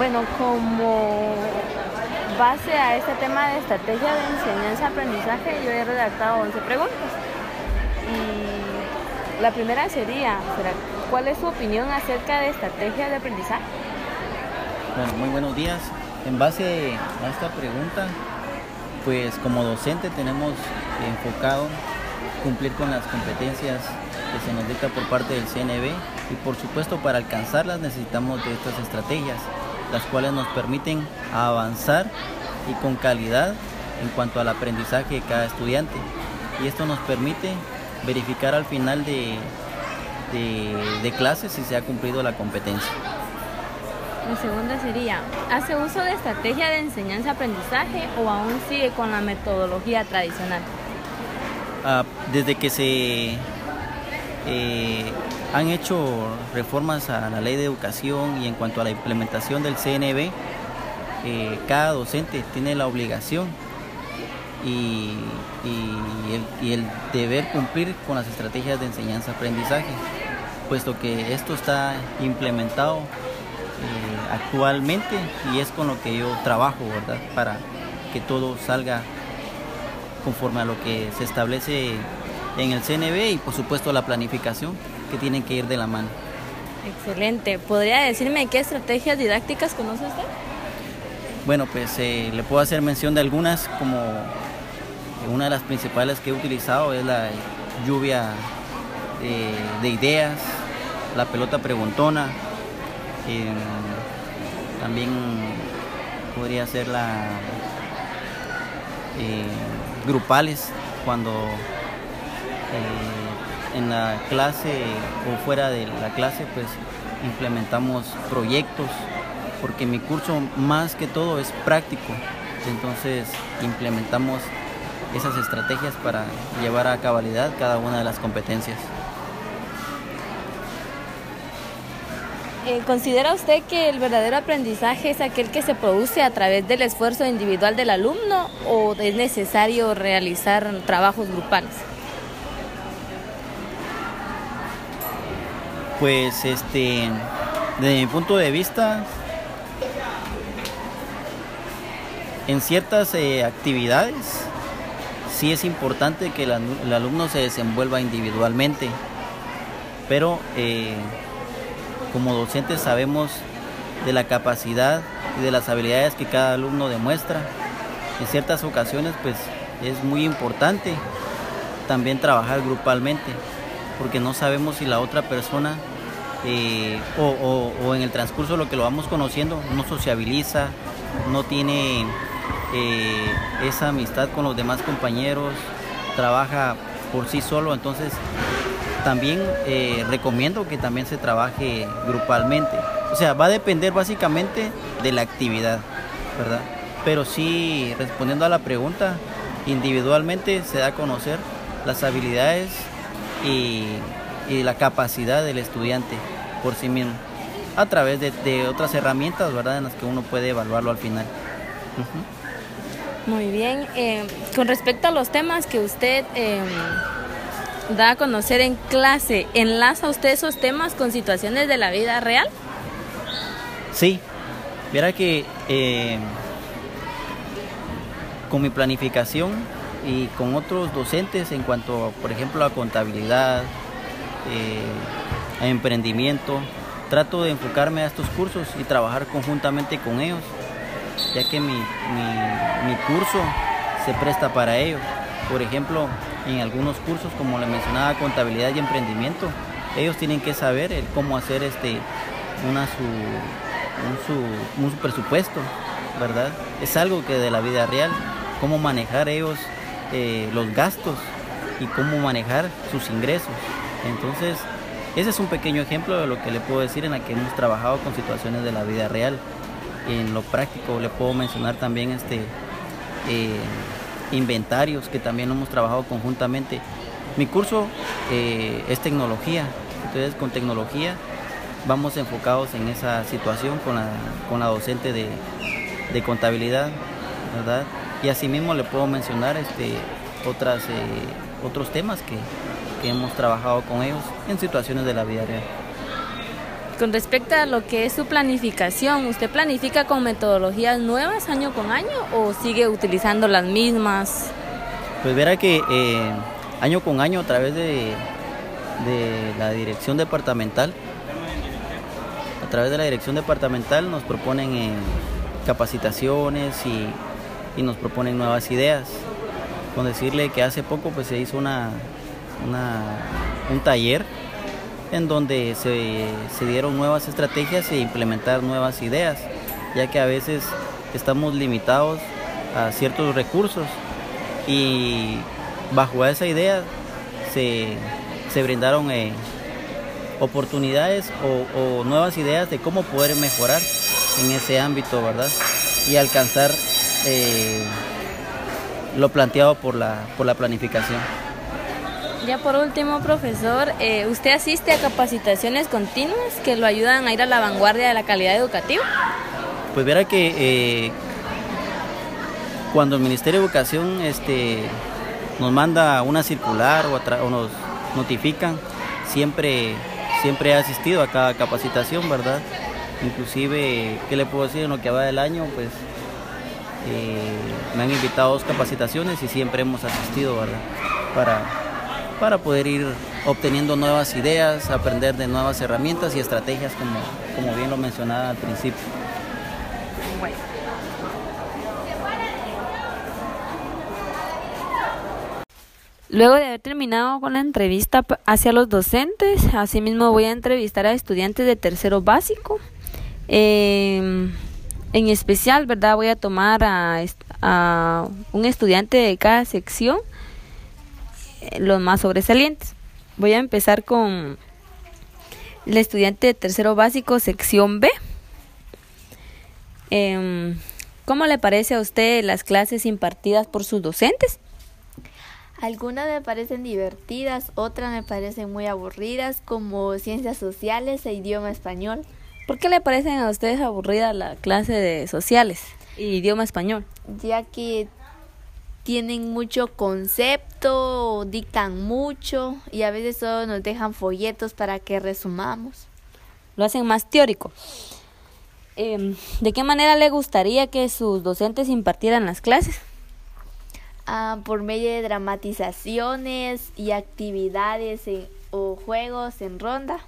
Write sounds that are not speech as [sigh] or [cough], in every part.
Bueno, como base a este tema de estrategia de enseñanza-aprendizaje, yo he redactado 11 preguntas. Y la primera sería, ¿cuál es su opinión acerca de estrategia de aprendizaje? Bueno, muy buenos días. En base a esta pregunta, pues como docente tenemos enfocado cumplir con las competencias que se nos dicta por parte del CNB y por supuesto para alcanzarlas necesitamos de estas estrategias las cuales nos permiten avanzar y con calidad en cuanto al aprendizaje de cada estudiante. Y esto nos permite verificar al final de, de, clases si se ha cumplido la competencia. La segunda sería, ¿hace uso de estrategia de enseñanza-aprendizaje o aún sigue con la metodología tradicional? Ah, desde que se eh, han hecho reformas a la ley de educación y en cuanto a la implementación del CNB, eh, cada docente tiene la obligación y, el, deber cumplir con las estrategias de enseñanza-aprendizaje, puesto que esto está implementado eh, actualmente y es con lo que yo trabajo, ¿verdad? Para que todo salga conforme a lo que se establece en el CNB y por supuesto la planificación que tienen que ir de la mano. Excelente. ¿Podría decirme qué estrategias didácticas conoce usted? Bueno, pues eh, le puedo hacer mención de algunas, como una de las principales que he utilizado es la lluvia eh, de ideas, la pelota preguntona, em, también podría ser la eh, grupales, cuando en la clase o fuera de la clase pues implementamos proyectos porque mi curso más que todo es práctico entonces implementamos esas estrategias para llevar a cabalidad cada una de las competencias. Eh, ¿Considera usted que el verdadero aprendizaje es aquel que se produce a través del esfuerzo individual del alumno o es necesario realizar trabajos grupales? Pues este, desde mi punto de vista, en ciertas eh, actividades sí es importante que el, alumno se desenvuelva individualmente, pero eh, como docentes sabemos de la capacidad y de las habilidades que cada alumno demuestra. En ciertas ocasiones pues es muy importante también trabajar grupalmente porque no sabemos si la otra persona eh, o, en el transcurso de lo que lo vamos conociendo no sociabiliza, no tiene eh, esa amistad con los demás compañeros, trabaja por sí solo, entonces también eh, recomiendo que también se trabaje grupalmente. O sea, va a depender básicamente de la actividad, ¿verdad? Pero sí, respondiendo a la pregunta, individualmente se da a conocer las habilidades y, la capacidad del estudiante por sí mismo a través de, otras herramientas, ¿verdad? En las que uno puede evaluarlo al final. Muy bien. Eh, con respecto a los temas que usted em, da a conocer en clase, ¿enlaza usted esos temas con situaciones de la vida real? Sí. Verá que eh, con mi planificación y con otros docentes en cuanto, por ejemplo, a contabilidad, eh, emprendimiento. Trato de enfocarme a estos cursos y trabajar conjuntamente con ellos, ya que mi, mi, curso se presta para ello. Por ejemplo, en algunos cursos, como le mencionaba, contabilidad y emprendimiento, ellos tienen que saber cómo hacer este una su, un, su, presupuesto, ¿verdad? Es algo que de la vida real, cómo manejar ellos eh, los gastos y cómo manejar sus ingresos. Entonces, ese es un pequeño ejemplo de lo que le puedo decir en la que hemos trabajado con situaciones de la vida real. En lo práctico le puedo mencionar también este eh, inventarios que también hemos trabajado conjuntamente. Mi curso eh, es tecnología, entonces con tecnología vamos enfocados en esa situación con la, con la docente de, de contabilidad, ¿verdad? Y asimismo le puedo mencionar este, otras, eh, otros temas que, hemos trabajado con ellos en situaciones de la vida real. Con respecto a lo que es su planificación, ¿usted planifica con metodologías nuevas año con año o sigue utilizando las mismas? Pues verá que eh, año con año a través de, de la dirección departamental, a través de la dirección departamental nos proponen eh, capacitaciones y, y, nos proponen nuevas ideas. Con decirle que hace poco pues se hizo una, un taller en donde se, se, dieron nuevas estrategias e implementar nuevas ideas, ya que a veces estamos limitados a ciertos recursos y bajo esa idea se, se brindaron eh, oportunidades o, o, nuevas ideas de cómo poder mejorar en ese ámbito, ¿verdad? Y alcanzar eh, lo planteado por la, por la planificación. Ya por último, profesor, eh, ¿usted asiste a capacitaciones continuas que lo ayudan a ir a la vanguardia de la calidad educativa? Pues verá que eh, cuando el Ministerio de Educación este, nos manda una circular o, nos notifican, siempre, siempre he asistido a cada capacitación, ¿verdad? Inclusive, ¿qué le puedo decir? En lo que va del año, pues eh, me han invitado a dos capacitaciones y siempre hemos asistido, ¿verdad? Para para poder ir obteniendo nuevas ideas, aprender de nuevas herramientas y estrategias como, como bien lo mencionaba al principio. Luego de haber terminado con la entrevista hacia los docentes, asimismo voy a entrevistar a estudiantes de tercero básico. Eh, en especial, ¿verdad? Voy a tomar a un estudiante de cada sección los más sobresalientes. Voy a empezar con el estudiante de tercero básico, sección B. Eh, ¿Cómo le parece a usted las clases impartidas por sus docentes? Algunas me parecen divertidas, otras me parecen muy aburridas, como ciencias sociales e idioma español. ¿Por qué le parecen a ustedes aburridas la clase de sociales y idioma español? Ya que tienen mucho concepto, dictan mucho y a veces solo nos dejan folletos para que resumamos. Lo hacen más teórico. Eh, ¿De qué manera le gustaría que sus docentes impartieran las clases? Ah, por medio de dramatizaciones y actividades o juegos en ronda.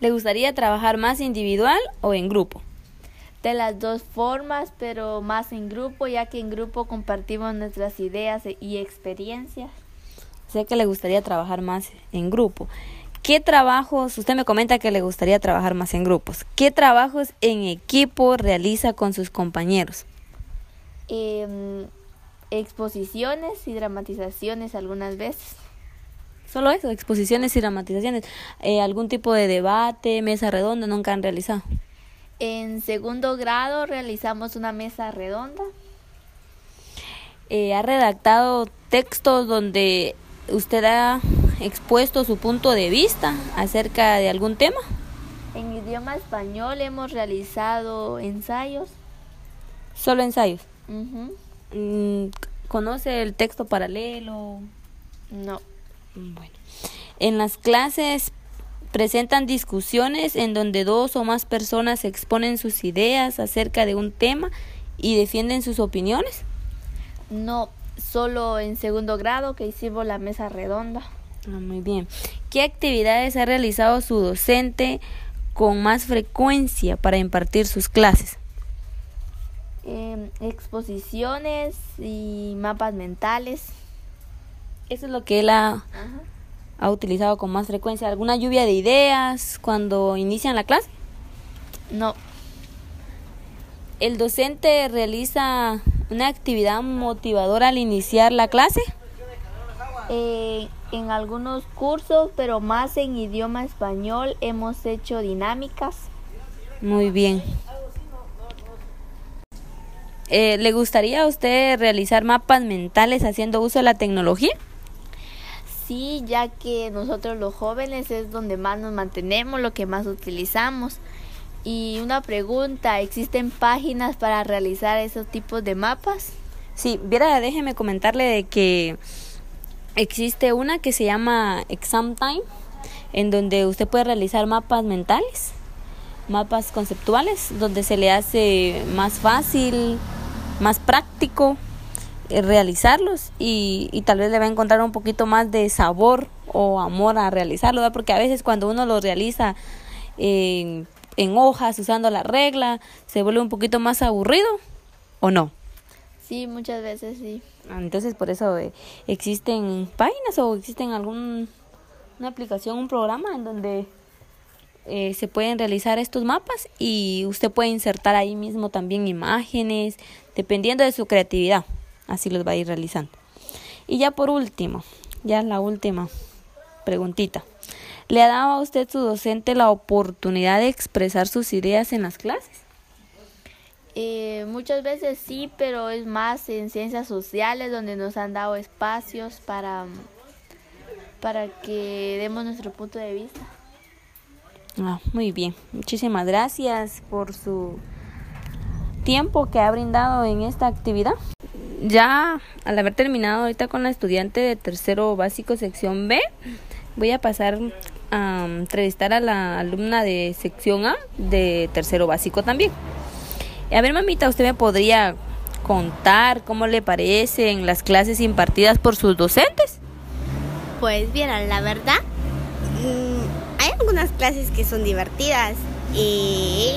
¿Le gustaría trabajar más individual o en grupo? De las dos formas, pero más en grupo, ya que en grupo compartimos nuestras ideas y experiencias. Sé que le gustaría trabajar más en grupo. ¿Qué trabajos, usted me comenta que le gustaría trabajar más en grupos, qué trabajos en equipo realiza con sus compañeros? Eh, exposiciones y dramatizaciones algunas veces. Solo eso, exposiciones y dramatizaciones. Eh, ¿Algún tipo de debate, mesa redonda nunca han realizado? En segundo grado realizamos una mesa redonda. Eh, ¿Ha redactado textos donde usted ha expuesto su punto de vista acerca de algún tema? En idioma español hemos realizado ensayos. ¿Solo ensayos? Uh ¿Conoce el texto paralelo? No. Bueno. En las clases presentan discusiones en donde dos o más personas exponen sus ideas acerca de un tema y defienden sus opiniones? No, solo en segundo grado que hicimos la mesa redonda. Ah, muy bien. ¿Qué actividades ha realizado su docente con más frecuencia para impartir sus clases? Eh, exposiciones y mapas mentales. Eso es lo que él ha, Ajá ha utilizado con más frecuencia? ¿Alguna lluvia de ideas cuando inician la clase? No. ¿El docente realiza una actividad motivadora al iniciar la clase? Eh, en algunos cursos, pero más en idioma español, hemos hecho dinámicas. Muy bien. Eh, ¿Le gustaría a usted realizar mapas mentales haciendo uso de la tecnología? Sí, ya que nosotros los jóvenes es donde más nos mantenemos, lo que más utilizamos. Y una pregunta, ¿existen páginas para realizar esos tipos de mapas? Sí, viera, déjeme comentarle de que existe una que se llama Exam Time. en donde usted puede realizar mapas mentales, mapas conceptuales, donde se le hace más fácil, más práctico realizarlos y, y, tal vez le va a encontrar un poquito más de sabor o amor a realizarlo, ¿verdad? porque a veces cuando uno lo realiza en, en hojas usando la regla, se vuelve un poquito más aburrido o no. Sí, muchas veces sí. Ah, entonces por eso eh, existen páginas o existen algún una aplicación, un programa en donde eh, se pueden realizar estos mapas y usted puede insertar ahí mismo también imágenes, dependiendo de su creatividad. Así los va a ir realizando. Y ya por último, ya la última preguntita. ¿Le ha dado a usted su docente la oportunidad de expresar sus ideas en las clases? Eh, muchas veces sí, pero es más en ciencias sociales donde nos han dado espacios para, para que demos nuestro punto de vista. Ah, muy bien, muchísimas gracias por su tiempo que ha brindado en esta actividad. Ya al haber terminado ahorita con la estudiante de tercero básico sección B, voy a pasar a entrevistar a la alumna de sección A de tercero básico también. A ver, mamita, ¿usted me podría contar cómo le parecen las clases impartidas por sus docentes? Pues vieran, la verdad, mm, hay algunas clases que son divertidas y,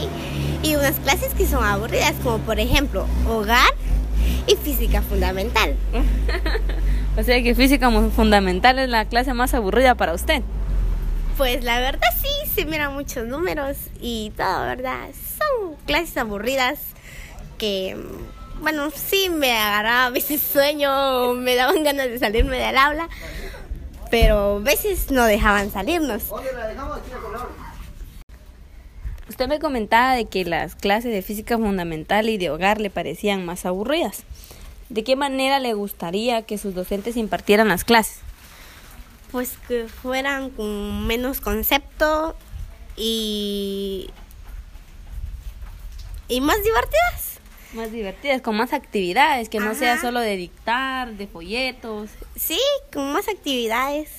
y unas clases que son aburridas, como por ejemplo hogar y física fundamental. [laughs] o sea que física fundamental es la clase más aburrida para usted. Pues la verdad sí, se miran muchos números y todo, ¿verdad? Son clases aburridas que, bueno, sí me agarraba a veces sueño, me daban ganas de salirme del aula, pero a veces no dejaban salirnos. Usted me comentaba de que las clases de física fundamental y de hogar le parecían más aburridas. ¿De qué manera le gustaría que sus docentes impartieran las clases? pues que fueran con menos concepto y y más divertidas. Más divertidas, con más actividades, que no sea solo de dictar, de folletos. Sí, con más actividades.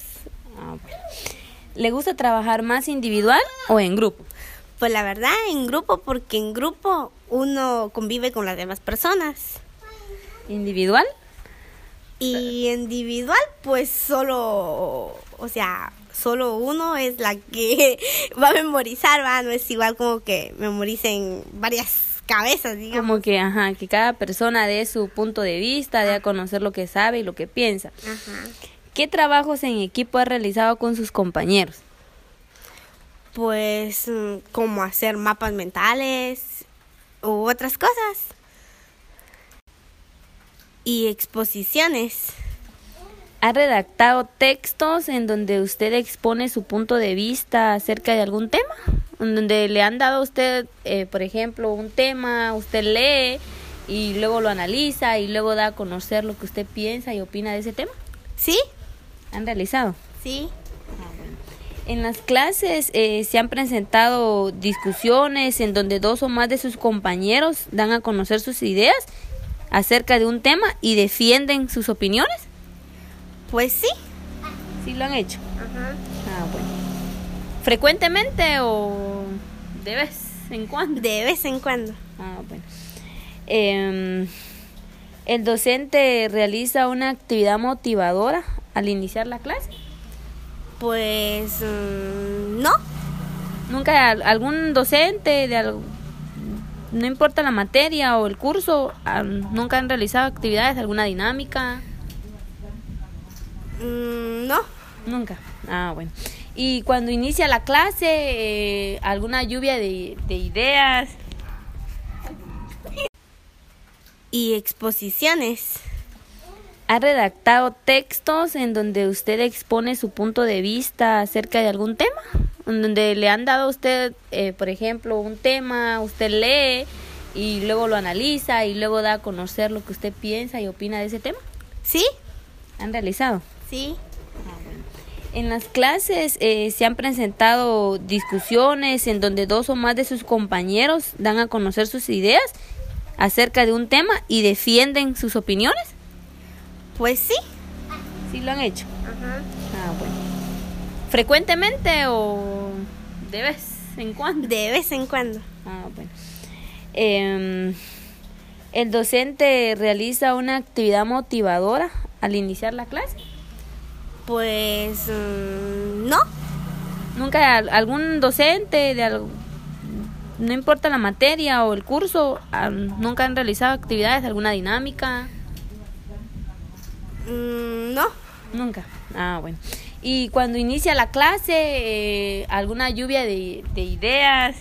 Ah, ¿Le gusta trabajar más individual o en grupo? Pues la verdad, en grupo, porque en grupo uno convive con las demás personas. ¿Individual? Y individual, pues solo, o sea, solo uno es la que [laughs] va a memorizar, va, no es igual como que memoricen varias cabezas, digamos. Como que, ajá, que cada persona dé su punto de vista, dé a conocer lo que sabe y lo que piensa. Ajá. ¿Qué trabajos en equipo ha realizado con sus compañeros? Pues mm, como hacer mapas mentales u otras cosas y exposiciones. ¿Ha redactado textos en donde usted expone su punto de vista acerca de algún tema? En donde le han dado a usted, eh, por ejemplo, un tema, usted lee y luego lo analiza y luego da a conocer lo que usted piensa y opina de ese tema. ¿Sí? ¿Han realizado? Sí. En las clases eh, se han presentado discusiones en donde dos o más de sus compañeros dan a conocer sus ideas acerca de un tema y defienden sus opiniones? Pues sí. Sí lo han hecho. Ajá. Ah, bueno. ¿Frecuentemente o de vez en cuando? De vez en cuando. Ah, bueno. Em, ¿El docente realiza una actividad motivadora al iniciar la clase? Pues mm, no. ¿Nunca algún docente de algo, no importa la materia o el curso, nunca han realizado actividades, alguna dinámica. Mm, no. Nunca. Ah, bueno. Y cuando inicia la clase, eh, alguna lluvia de, de ideas. Y exposiciones. ¿Ha redactado textos en donde usted expone su punto de vista acerca de algún tema? donde le han dado a usted, eh, por ejemplo, un tema, usted lee y luego lo analiza y luego da a conocer lo que usted piensa y opina de ese tema? Sí. ¿Han realizado? Sí. En las clases eh, se han presentado discusiones en donde dos o más de sus compañeros dan a conocer sus ideas acerca de un tema y defienden sus opiniones. Pues sí. Sí lo han hecho. Ajá. Ah, bueno. ¿Frecuentemente o de vez en cuando? De vez en cuando. Ah, bueno. Em, ¿El docente realiza una actividad motivadora al iniciar la clase? Pues mm, no. ¿Nunca algún docente de algo, no importa la materia o el curso, nunca han realizado actividades, alguna dinámica? Mm, no. Nunca. Ah, bueno. Y cuando inicia la clase, eh, alguna lluvia de, de ideas.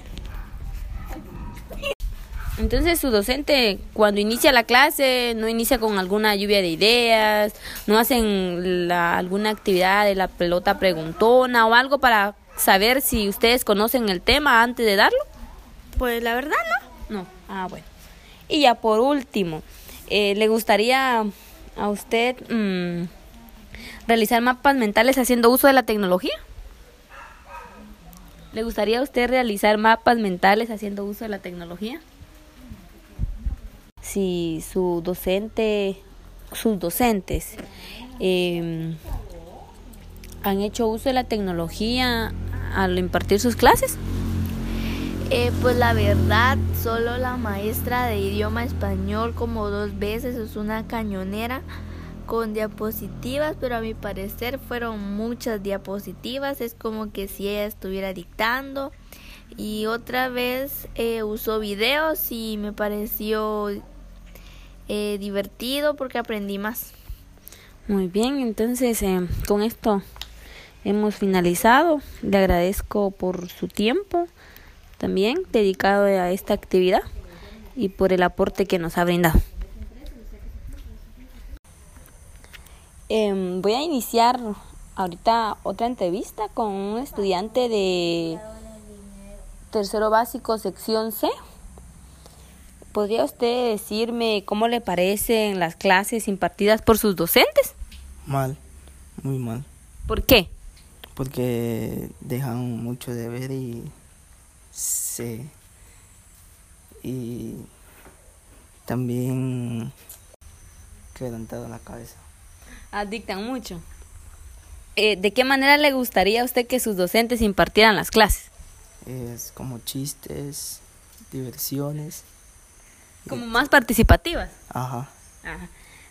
Entonces su docente cuando inicia la clase no inicia con alguna lluvia de ideas, no hacen la, alguna actividad de la pelota preguntona o algo para saber si ustedes conocen el tema antes de darlo. Pues la verdad no. No. Ah, bueno. Y ya por último, eh, ¿le gustaría a usted mm, realizar mapas mentales haciendo uso de la tecnología? ¿Le gustaría a usted realizar mapas mentales haciendo uso de la tecnología? Si su docente, sus docentes em, han hecho uso de la tecnología al impartir sus clases. Eh, pues la verdad, solo la maestra de idioma español como dos veces es una cañonera con diapositivas, pero a mi parecer fueron muchas diapositivas, es como que si ella estuviera dictando. Y otra vez eh, usó videos y me pareció eh, divertido porque aprendí más. Muy bien, entonces eh, con esto hemos finalizado. Le agradezco por su tiempo también dedicado a esta actividad y por el aporte que nos ha brindado. Em, voy a iniciar ahorita otra entrevista con un estudiante de tercero básico sección C. ¿Podría usted decirme cómo le parecen las clases impartidas por sus docentes? Mal, muy mal. ¿Por qué? Porque dejan mucho de ver y se y también quebrantado la cabeza. Ah, dictan mucho. Eh, ¿De qué manera le gustaría a usted que sus docentes impartieran las clases? Es como chistes, diversiones. Como más participativas. Ajá. Ajá.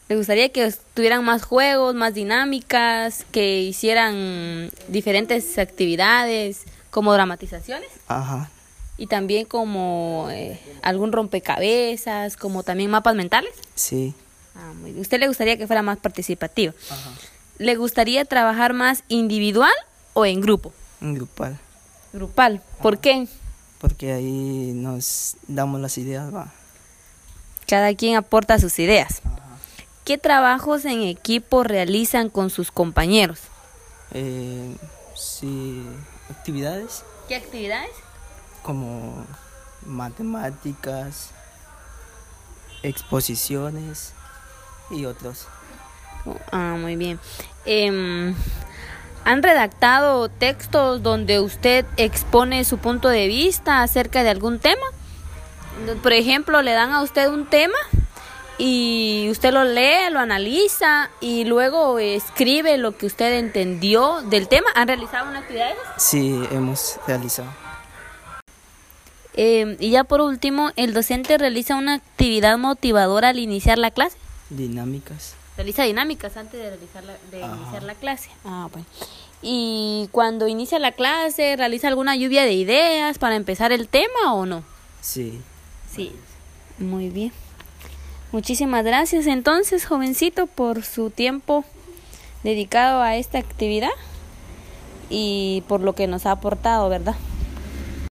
¿Le gustaría que tuvieran más juegos, más dinámicas, que hicieran diferentes actividades, como dramatizaciones? Ajá. Y también como eh, algún rompecabezas, como también mapas mentales. Sí. Ah, muy bien. ¿Usted le gustaría que fuera más participativo? Ajá. ¿Le gustaría trabajar más individual o en grupo? En grupal. Grupal. ¿Por qué? Porque ahí nos damos las ideas, va. Cada quien aporta sus ideas. Ajá. ¿Qué trabajos en equipo realizan con sus compañeros? Eh, sí, actividades. ¿Qué actividades? Como matemáticas, exposiciones y otros. Ah, muy bien. Eh, ¿Han redactado textos donde usted expone su punto de vista acerca de algún tema? Por ejemplo, le dan a usted un tema y usted lo lee, lo analiza y luego escribe lo que usted entendió del tema. ¿Han realizado una actividad? Sí, hemos realizado. Eh, y ya por último, ¿el docente realiza una actividad motivadora al iniciar la clase? Dinámicas. Realiza dinámicas antes de, realizar la, de iniciar la clase. Ah, bueno. ¿Y cuando inicia la clase, realiza alguna lluvia de ideas para empezar el tema o no? Sí. Sí. Muy bien. Muchísimas gracias entonces, jovencito, por su tiempo dedicado a esta actividad y por lo que nos ha aportado, ¿verdad?